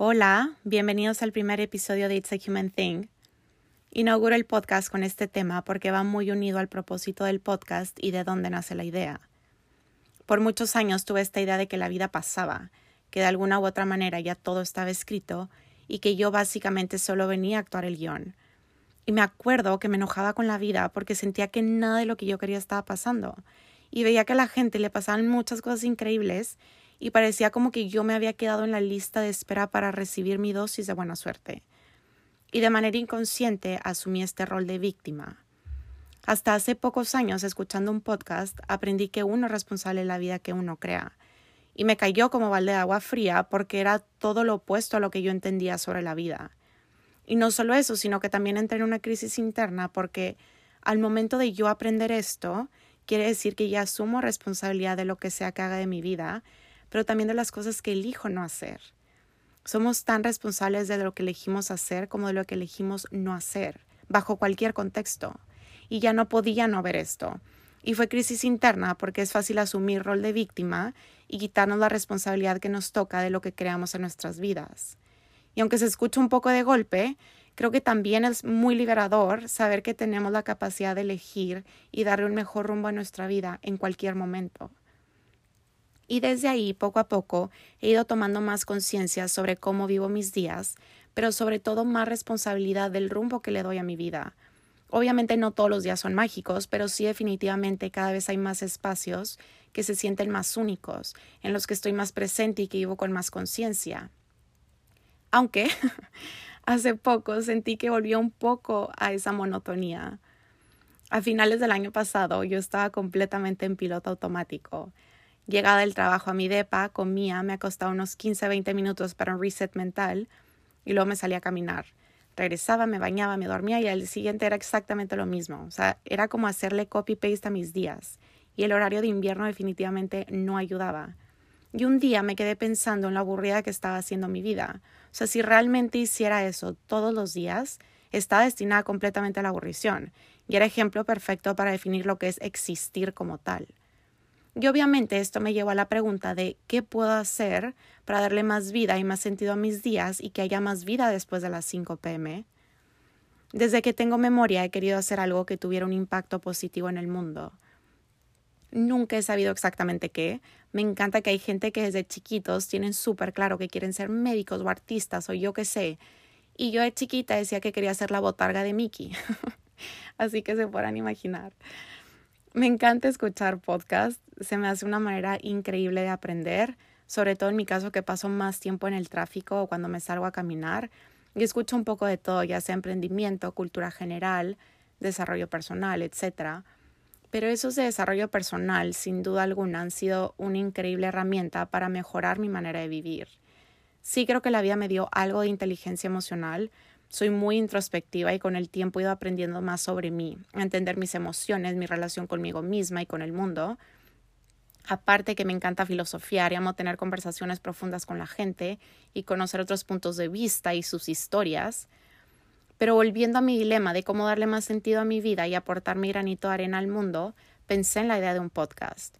Hola, bienvenidos al primer episodio de It's a Human Thing. Inauguro el podcast con este tema porque va muy unido al propósito del podcast y de dónde nace la idea. Por muchos años tuve esta idea de que la vida pasaba, que de alguna u otra manera ya todo estaba escrito y que yo básicamente solo venía a actuar el guion. Y me acuerdo que me enojaba con la vida porque sentía que nada de lo que yo quería estaba pasando. Y veía que a la gente le pasaban muchas cosas increíbles y parecía como que yo me había quedado en la lista de espera para recibir mi dosis de buena suerte. Y de manera inconsciente asumí este rol de víctima. Hasta hace pocos años, escuchando un podcast, aprendí que uno es responsable de la vida que uno crea. Y me cayó como balde de agua fría porque era todo lo opuesto a lo que yo entendía sobre la vida. Y no solo eso, sino que también entré en una crisis interna porque al momento de yo aprender esto, quiere decir que ya asumo responsabilidad de lo que sea que haga de mi vida, pero también de las cosas que elijo no hacer. Somos tan responsables de lo que elegimos hacer como de lo que elegimos no hacer, bajo cualquier contexto. Y ya no podía no ver esto. Y fue crisis interna porque es fácil asumir rol de víctima y quitarnos la responsabilidad que nos toca de lo que creamos en nuestras vidas. Y aunque se escucha un poco de golpe, creo que también es muy liberador saber que tenemos la capacidad de elegir y darle un mejor rumbo a nuestra vida en cualquier momento. Y desde ahí, poco a poco, he ido tomando más conciencia sobre cómo vivo mis días, pero sobre todo más responsabilidad del rumbo que le doy a mi vida. Obviamente no todos los días son mágicos, pero sí definitivamente cada vez hay más espacios que se sienten más únicos, en los que estoy más presente y que vivo con más conciencia. Aunque hace poco sentí que volvió un poco a esa monotonía. A finales del año pasado yo estaba completamente en piloto automático. Llegada del trabajo a mi depa, comía, me acostaba unos 15 20 minutos para un reset mental y luego me salía a caminar. Regresaba, me bañaba, me dormía y al siguiente era exactamente lo mismo. O sea, era como hacerle copy-paste a mis días. Y el horario de invierno definitivamente no ayudaba. Y un día me quedé pensando en lo aburrida que estaba haciendo mi vida. O sea, si realmente hiciera eso todos los días, estaba destinada completamente a la aburrición. Y era ejemplo perfecto para definir lo que es existir como tal. Y obviamente esto me llevó a la pregunta de qué puedo hacer para darle más vida y más sentido a mis días y que haya más vida después de las 5 pm. Desde que tengo memoria he querido hacer algo que tuviera un impacto positivo en el mundo. Nunca he sabido exactamente qué. Me encanta que hay gente que desde chiquitos tienen súper claro que quieren ser médicos o artistas o yo qué sé. Y yo de chiquita decía que quería ser la botarga de Mickey. Así que se podrán imaginar. Me encanta escuchar podcasts, se me hace una manera increíble de aprender, sobre todo en mi caso que paso más tiempo en el tráfico o cuando me salgo a caminar y escucho un poco de todo, ya sea emprendimiento, cultura general, desarrollo personal, etc. Pero esos de desarrollo personal, sin duda alguna, han sido una increíble herramienta para mejorar mi manera de vivir. Sí creo que la vida me dio algo de inteligencia emocional, soy muy introspectiva y con el tiempo he ido aprendiendo más sobre mí, a entender mis emociones, mi relación conmigo misma y con el mundo. Aparte que me encanta filosofiar y amo tener conversaciones profundas con la gente y conocer otros puntos de vista y sus historias. Pero volviendo a mi dilema de cómo darle más sentido a mi vida y aportar mi granito de arena al mundo, pensé en la idea de un podcast.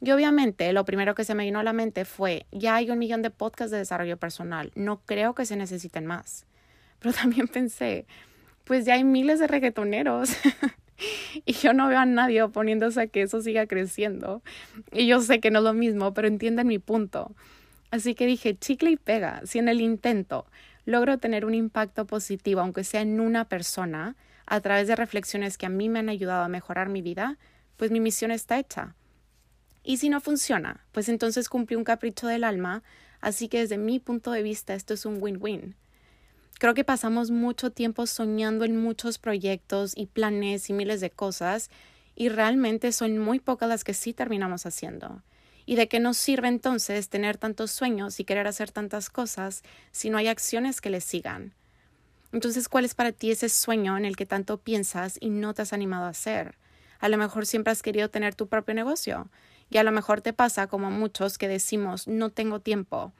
Y obviamente lo primero que se me vino a la mente fue, ya hay un millón de podcasts de desarrollo personal, no creo que se necesiten más. Pero también pensé, pues ya hay miles de reggaetoneros. y yo no veo a nadie oponiéndose a que eso siga creciendo. Y yo sé que no es lo mismo, pero entienden mi punto. Así que dije, chicle y pega, si en el intento logro tener un impacto positivo, aunque sea en una persona, a través de reflexiones que a mí me han ayudado a mejorar mi vida, pues mi misión está hecha. Y si no funciona, pues entonces cumplí un capricho del alma, así que desde mi punto de vista esto es un win-win. Creo que pasamos mucho tiempo soñando en muchos proyectos y planes y miles de cosas y realmente son muy pocas las que sí terminamos haciendo. ¿Y de qué nos sirve entonces tener tantos sueños y querer hacer tantas cosas si no hay acciones que les sigan? Entonces, ¿cuál es para ti ese sueño en el que tanto piensas y no te has animado a hacer? A lo mejor siempre has querido tener tu propio negocio y a lo mejor te pasa como a muchos que decimos no tengo tiempo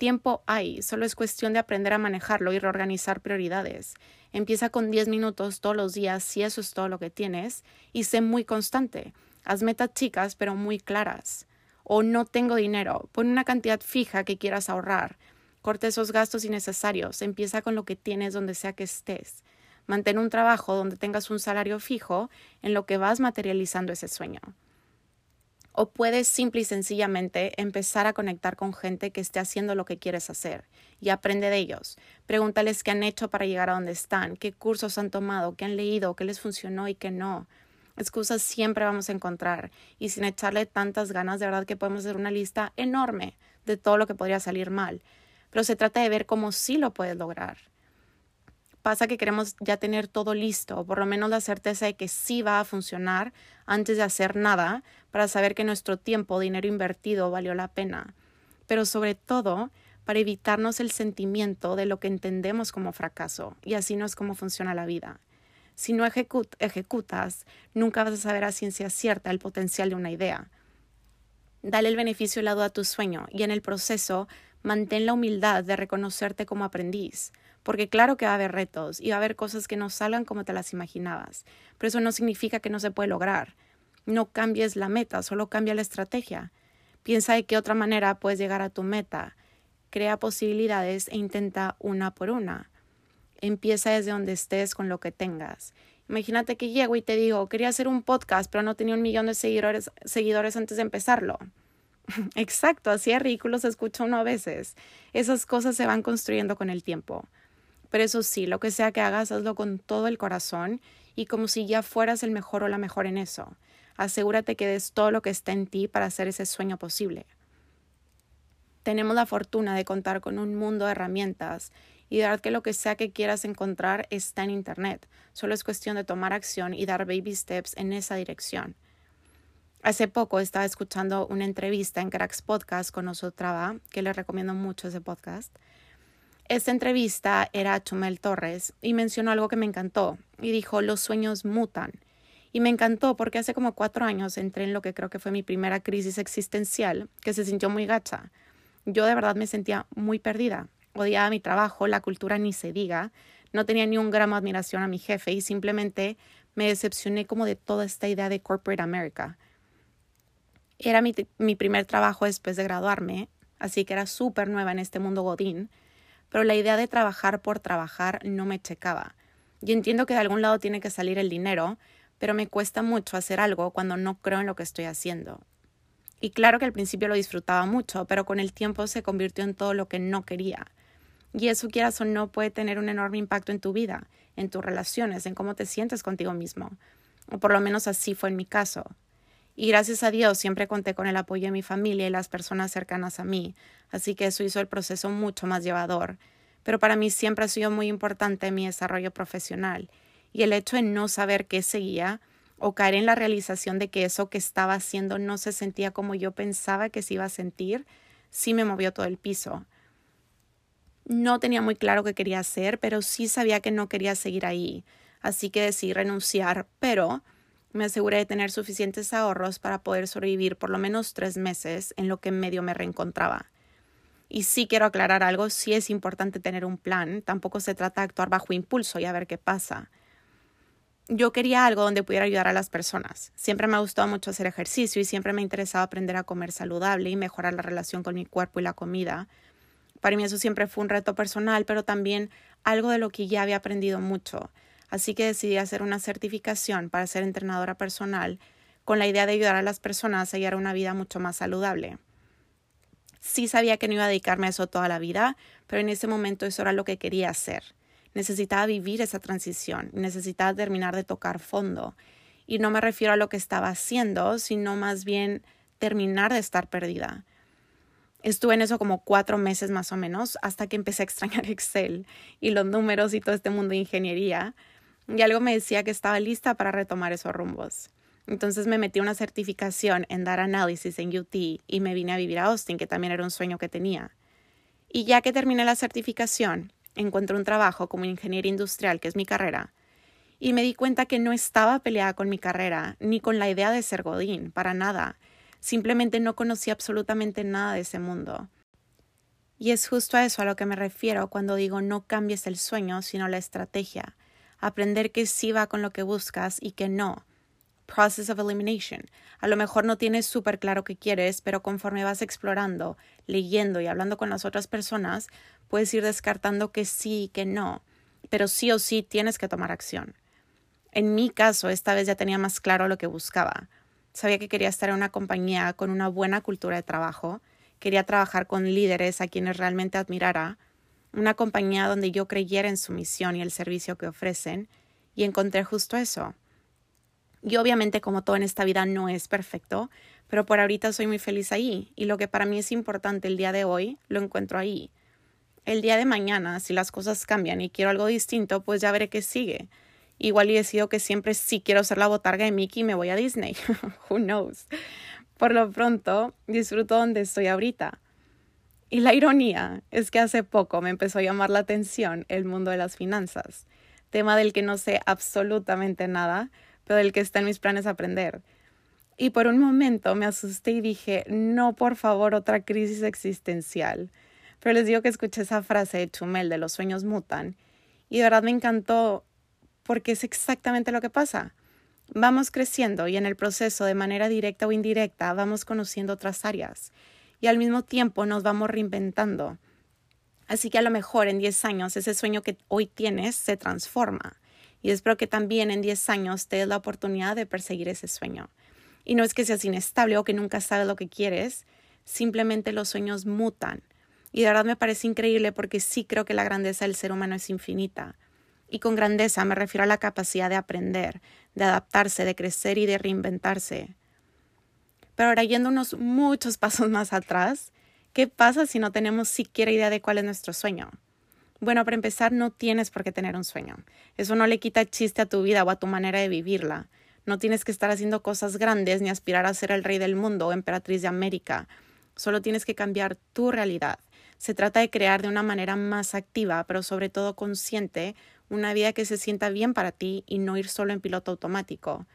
Tiempo hay, solo es cuestión de aprender a manejarlo y reorganizar prioridades. Empieza con 10 minutos todos los días si eso es todo lo que tienes y sé muy constante. Haz metas chicas pero muy claras. O no tengo dinero, pon una cantidad fija que quieras ahorrar. Corta esos gastos innecesarios. Empieza con lo que tienes donde sea que estés. Mantén un trabajo donde tengas un salario fijo en lo que vas materializando ese sueño. O puedes simple y sencillamente empezar a conectar con gente que esté haciendo lo que quieres hacer y aprende de ellos. Pregúntales qué han hecho para llegar a donde están, qué cursos han tomado, qué han leído, qué les funcionó y qué no. Excusas siempre vamos a encontrar y sin echarle tantas ganas, de verdad que podemos hacer una lista enorme de todo lo que podría salir mal. Pero se trata de ver cómo sí lo puedes lograr pasa que queremos ya tener todo listo, o por lo menos la certeza de que sí va a funcionar antes de hacer nada, para saber que nuestro tiempo, dinero invertido valió la pena. Pero sobre todo, para evitarnos el sentimiento de lo que entendemos como fracaso, y así no es como funciona la vida. Si no ejecutas, nunca vas a saber a ciencia cierta el potencial de una idea. Dale el beneficio y la duda a tu sueño, y en el proceso, mantén la humildad de reconocerte como aprendiz porque claro que va a haber retos y va a haber cosas que no salgan como te las imaginabas, pero eso no significa que no se puede lograr. No cambies la meta, solo cambia la estrategia. Piensa de qué otra manera puedes llegar a tu meta. Crea posibilidades e intenta una por una. Empieza desde donde estés con lo que tengas. Imagínate que llego y te digo, quería hacer un podcast, pero no tenía un millón de seguidores, seguidores antes de empezarlo. Exacto, así es ridículo se escucha uno a veces. Esas cosas se van construyendo con el tiempo. Pero eso sí, lo que sea que hagas, hazlo con todo el corazón y como si ya fueras el mejor o la mejor en eso. Asegúrate que des todo lo que está en ti para hacer ese sueño posible. Tenemos la fortuna de contar con un mundo de herramientas y de verdad que lo que sea que quieras encontrar está en Internet. Solo es cuestión de tomar acción y dar baby steps en esa dirección. Hace poco estaba escuchando una entrevista en Cracks Podcast con Osotrava, que les recomiendo mucho ese podcast. Esta entrevista era a Chumel Torres y mencionó algo que me encantó y dijo, los sueños mutan. Y me encantó porque hace como cuatro años entré en lo que creo que fue mi primera crisis existencial, que se sintió muy gacha. Yo de verdad me sentía muy perdida. Odiaba mi trabajo, la cultura ni se diga, no tenía ni un gramo de admiración a mi jefe y simplemente me decepcioné como de toda esta idea de corporate America. Era mi, mi primer trabajo después de graduarme, así que era súper nueva en este mundo godín pero la idea de trabajar por trabajar no me checaba. Y entiendo que de algún lado tiene que salir el dinero, pero me cuesta mucho hacer algo cuando no creo en lo que estoy haciendo. Y claro que al principio lo disfrutaba mucho, pero con el tiempo se convirtió en todo lo que no quería. Y eso quieras o no puede tener un enorme impacto en tu vida, en tus relaciones, en cómo te sientes contigo mismo. O por lo menos así fue en mi caso. Y gracias a Dios siempre conté con el apoyo de mi familia y las personas cercanas a mí, así que eso hizo el proceso mucho más llevador. Pero para mí siempre ha sido muy importante mi desarrollo profesional y el hecho de no saber qué seguía o caer en la realización de que eso que estaba haciendo no se sentía como yo pensaba que se iba a sentir, sí me movió todo el piso. No tenía muy claro qué quería hacer, pero sí sabía que no quería seguir ahí, así que decidí renunciar, pero me aseguré de tener suficientes ahorros para poder sobrevivir por lo menos tres meses en lo que medio me reencontraba. Y sí quiero aclarar algo, sí es importante tener un plan, tampoco se trata de actuar bajo impulso y a ver qué pasa. Yo quería algo donde pudiera ayudar a las personas. Siempre me ha gustado mucho hacer ejercicio y siempre me ha interesado aprender a comer saludable y mejorar la relación con mi cuerpo y la comida. Para mí eso siempre fue un reto personal, pero también algo de lo que ya había aprendido mucho así que decidí hacer una certificación para ser entrenadora personal con la idea de ayudar a las personas a llevar una vida mucho más saludable. Sí sabía que no iba a dedicarme a eso toda la vida, pero en ese momento eso era lo que quería hacer. Necesitaba vivir esa transición, necesitaba terminar de tocar fondo. Y no me refiero a lo que estaba haciendo, sino más bien terminar de estar perdida. Estuve en eso como cuatro meses más o menos, hasta que empecé a extrañar Excel y los números y todo este mundo de ingeniería y algo me decía que estaba lista para retomar esos rumbos. Entonces me metí una certificación en dar análisis en UT y me vine a vivir a Austin, que también era un sueño que tenía. Y ya que terminé la certificación, encontré un trabajo como ingeniero industrial, que es mi carrera, y me di cuenta que no estaba peleada con mi carrera, ni con la idea de ser Godín, para nada. Simplemente no conocía absolutamente nada de ese mundo. Y es justo a eso a lo que me refiero cuando digo no cambies el sueño, sino la estrategia aprender que sí va con lo que buscas y que no, process of elimination. A lo mejor no tienes súper claro qué quieres, pero conforme vas explorando, leyendo y hablando con las otras personas, puedes ir descartando que sí y que no, pero sí o sí tienes que tomar acción. En mi caso, esta vez ya tenía más claro lo que buscaba. Sabía que quería estar en una compañía con una buena cultura de trabajo, quería trabajar con líderes a quienes realmente admirara, una compañía donde yo creyera en su misión y el servicio que ofrecen, y encontré justo eso. Y obviamente, como todo en esta vida, no es perfecto, pero por ahorita soy muy feliz ahí, y lo que para mí es importante el día de hoy, lo encuentro ahí. El día de mañana, si las cosas cambian y quiero algo distinto, pues ya veré qué sigue. Igual y decido que siempre sí quiero ser la botarga de Mickey y me voy a Disney. Who knows? Por lo pronto, disfruto donde estoy ahorita. Y la ironía es que hace poco me empezó a llamar la atención el mundo de las finanzas, tema del que no sé absolutamente nada, pero del que está en mis planes aprender. Y por un momento me asusté y dije, no, por favor, otra crisis existencial. Pero les digo que escuché esa frase de Chumel de los sueños mutan y de verdad me encantó porque es exactamente lo que pasa. Vamos creciendo y en el proceso, de manera directa o indirecta, vamos conociendo otras áreas y al mismo tiempo nos vamos reinventando. Así que a lo mejor en 10 años ese sueño que hoy tienes se transforma y espero que también en 10 años te des la oportunidad de perseguir ese sueño. Y no es que seas inestable o que nunca sabes lo que quieres, simplemente los sueños mutan. Y de verdad me parece increíble porque sí creo que la grandeza del ser humano es infinita. Y con grandeza me refiero a la capacidad de aprender, de adaptarse, de crecer y de reinventarse. Pero ahora yendo unos muchos pasos más atrás, ¿qué pasa si no tenemos siquiera idea de cuál es nuestro sueño? Bueno, para empezar, no tienes por qué tener un sueño. Eso no le quita chiste a tu vida o a tu manera de vivirla. No tienes que estar haciendo cosas grandes ni aspirar a ser el rey del mundo o emperatriz de América. Solo tienes que cambiar tu realidad. Se trata de crear de una manera más activa, pero sobre todo consciente, una vida que se sienta bien para ti y no ir solo en piloto automático.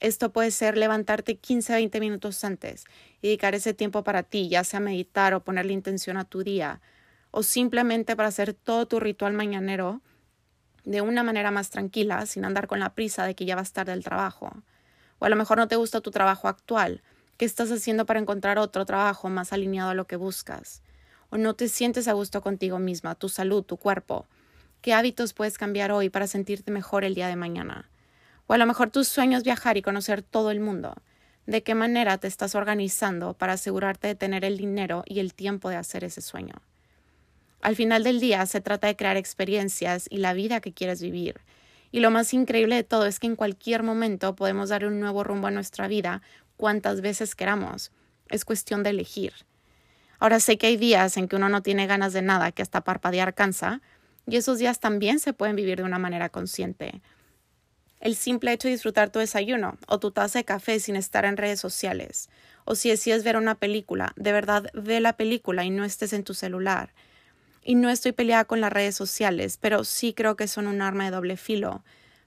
Esto puede ser levantarte 15 20 minutos antes y dedicar ese tiempo para ti, ya sea meditar o ponerle intención a tu día, o simplemente para hacer todo tu ritual mañanero de una manera más tranquila, sin andar con la prisa de que ya vas tarde del trabajo. O a lo mejor no te gusta tu trabajo actual. ¿Qué estás haciendo para encontrar otro trabajo más alineado a lo que buscas? O no te sientes a gusto contigo misma, tu salud, tu cuerpo. ¿Qué hábitos puedes cambiar hoy para sentirte mejor el día de mañana? O a lo mejor tu sueño es viajar y conocer todo el mundo. ¿De qué manera te estás organizando para asegurarte de tener el dinero y el tiempo de hacer ese sueño? Al final del día se trata de crear experiencias y la vida que quieres vivir. Y lo más increíble de todo es que en cualquier momento podemos dar un nuevo rumbo a nuestra vida cuantas veces queramos. Es cuestión de elegir. Ahora sé que hay días en que uno no tiene ganas de nada, que hasta parpadear cansa, y esos días también se pueden vivir de una manera consciente. El simple hecho de disfrutar tu desayuno o tu taza de café sin estar en redes sociales. O si decides ver una película, de verdad ve la película y no estés en tu celular. Y no estoy peleada con las redes sociales, pero sí creo que son un arma de doble filo,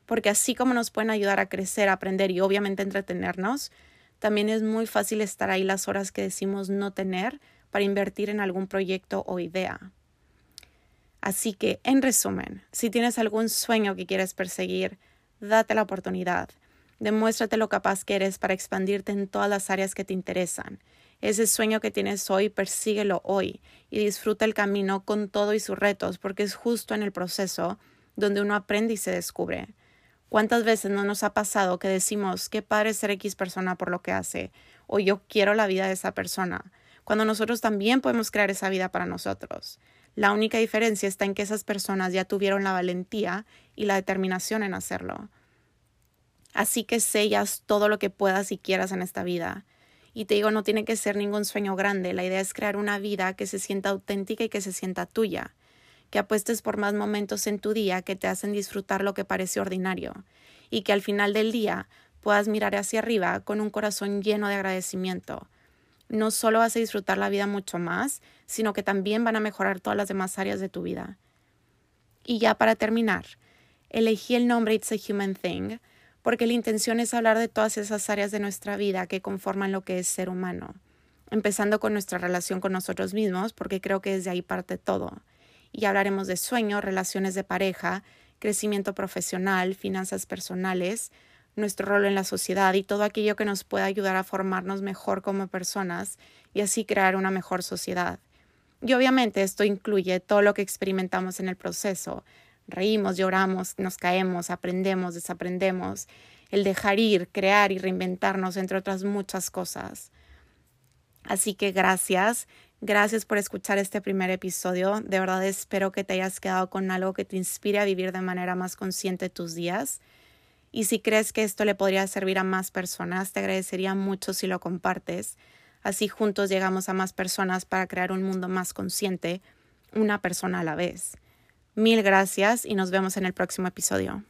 porque así como nos pueden ayudar a crecer, aprender y obviamente entretenernos, también es muy fácil estar ahí las horas que decimos no tener para invertir en algún proyecto o idea. Así que, en resumen, si tienes algún sueño que quieres perseguir, date la oportunidad. Demuéstrate lo capaz que eres para expandirte en todas las áreas que te interesan. Ese sueño que tienes hoy, persíguelo hoy y disfruta el camino con todo y sus retos, porque es justo en el proceso donde uno aprende y se descubre. ¿Cuántas veces no nos ha pasado que decimos qué padre ser X persona por lo que hace o yo quiero la vida de esa persona, cuando nosotros también podemos crear esa vida para nosotros? La única diferencia está en que esas personas ya tuvieron la valentía y la determinación en hacerlo. Así que sellas todo lo que puedas y quieras en esta vida. Y te digo, no tiene que ser ningún sueño grande, la idea es crear una vida que se sienta auténtica y que se sienta tuya, que apuestes por más momentos en tu día que te hacen disfrutar lo que parece ordinario, y que al final del día puedas mirar hacia arriba con un corazón lleno de agradecimiento, no solo vas a disfrutar la vida mucho más, sino que también van a mejorar todas las demás áreas de tu vida. Y ya para terminar, elegí el nombre It's a Human Thing porque la intención es hablar de todas esas áreas de nuestra vida que conforman lo que es ser humano, empezando con nuestra relación con nosotros mismos, porque creo que desde ahí parte todo. Y hablaremos de sueño, relaciones de pareja, crecimiento profesional, finanzas personales, nuestro rol en la sociedad y todo aquello que nos pueda ayudar a formarnos mejor como personas y así crear una mejor sociedad. Y obviamente esto incluye todo lo que experimentamos en el proceso. Reímos, lloramos, nos caemos, aprendemos, desaprendemos, el dejar ir, crear y reinventarnos, entre otras muchas cosas. Así que gracias, gracias por escuchar este primer episodio. De verdad espero que te hayas quedado con algo que te inspire a vivir de manera más consciente tus días. Y si crees que esto le podría servir a más personas, te agradecería mucho si lo compartes. Así juntos llegamos a más personas para crear un mundo más consciente, una persona a la vez. Mil gracias y nos vemos en el próximo episodio.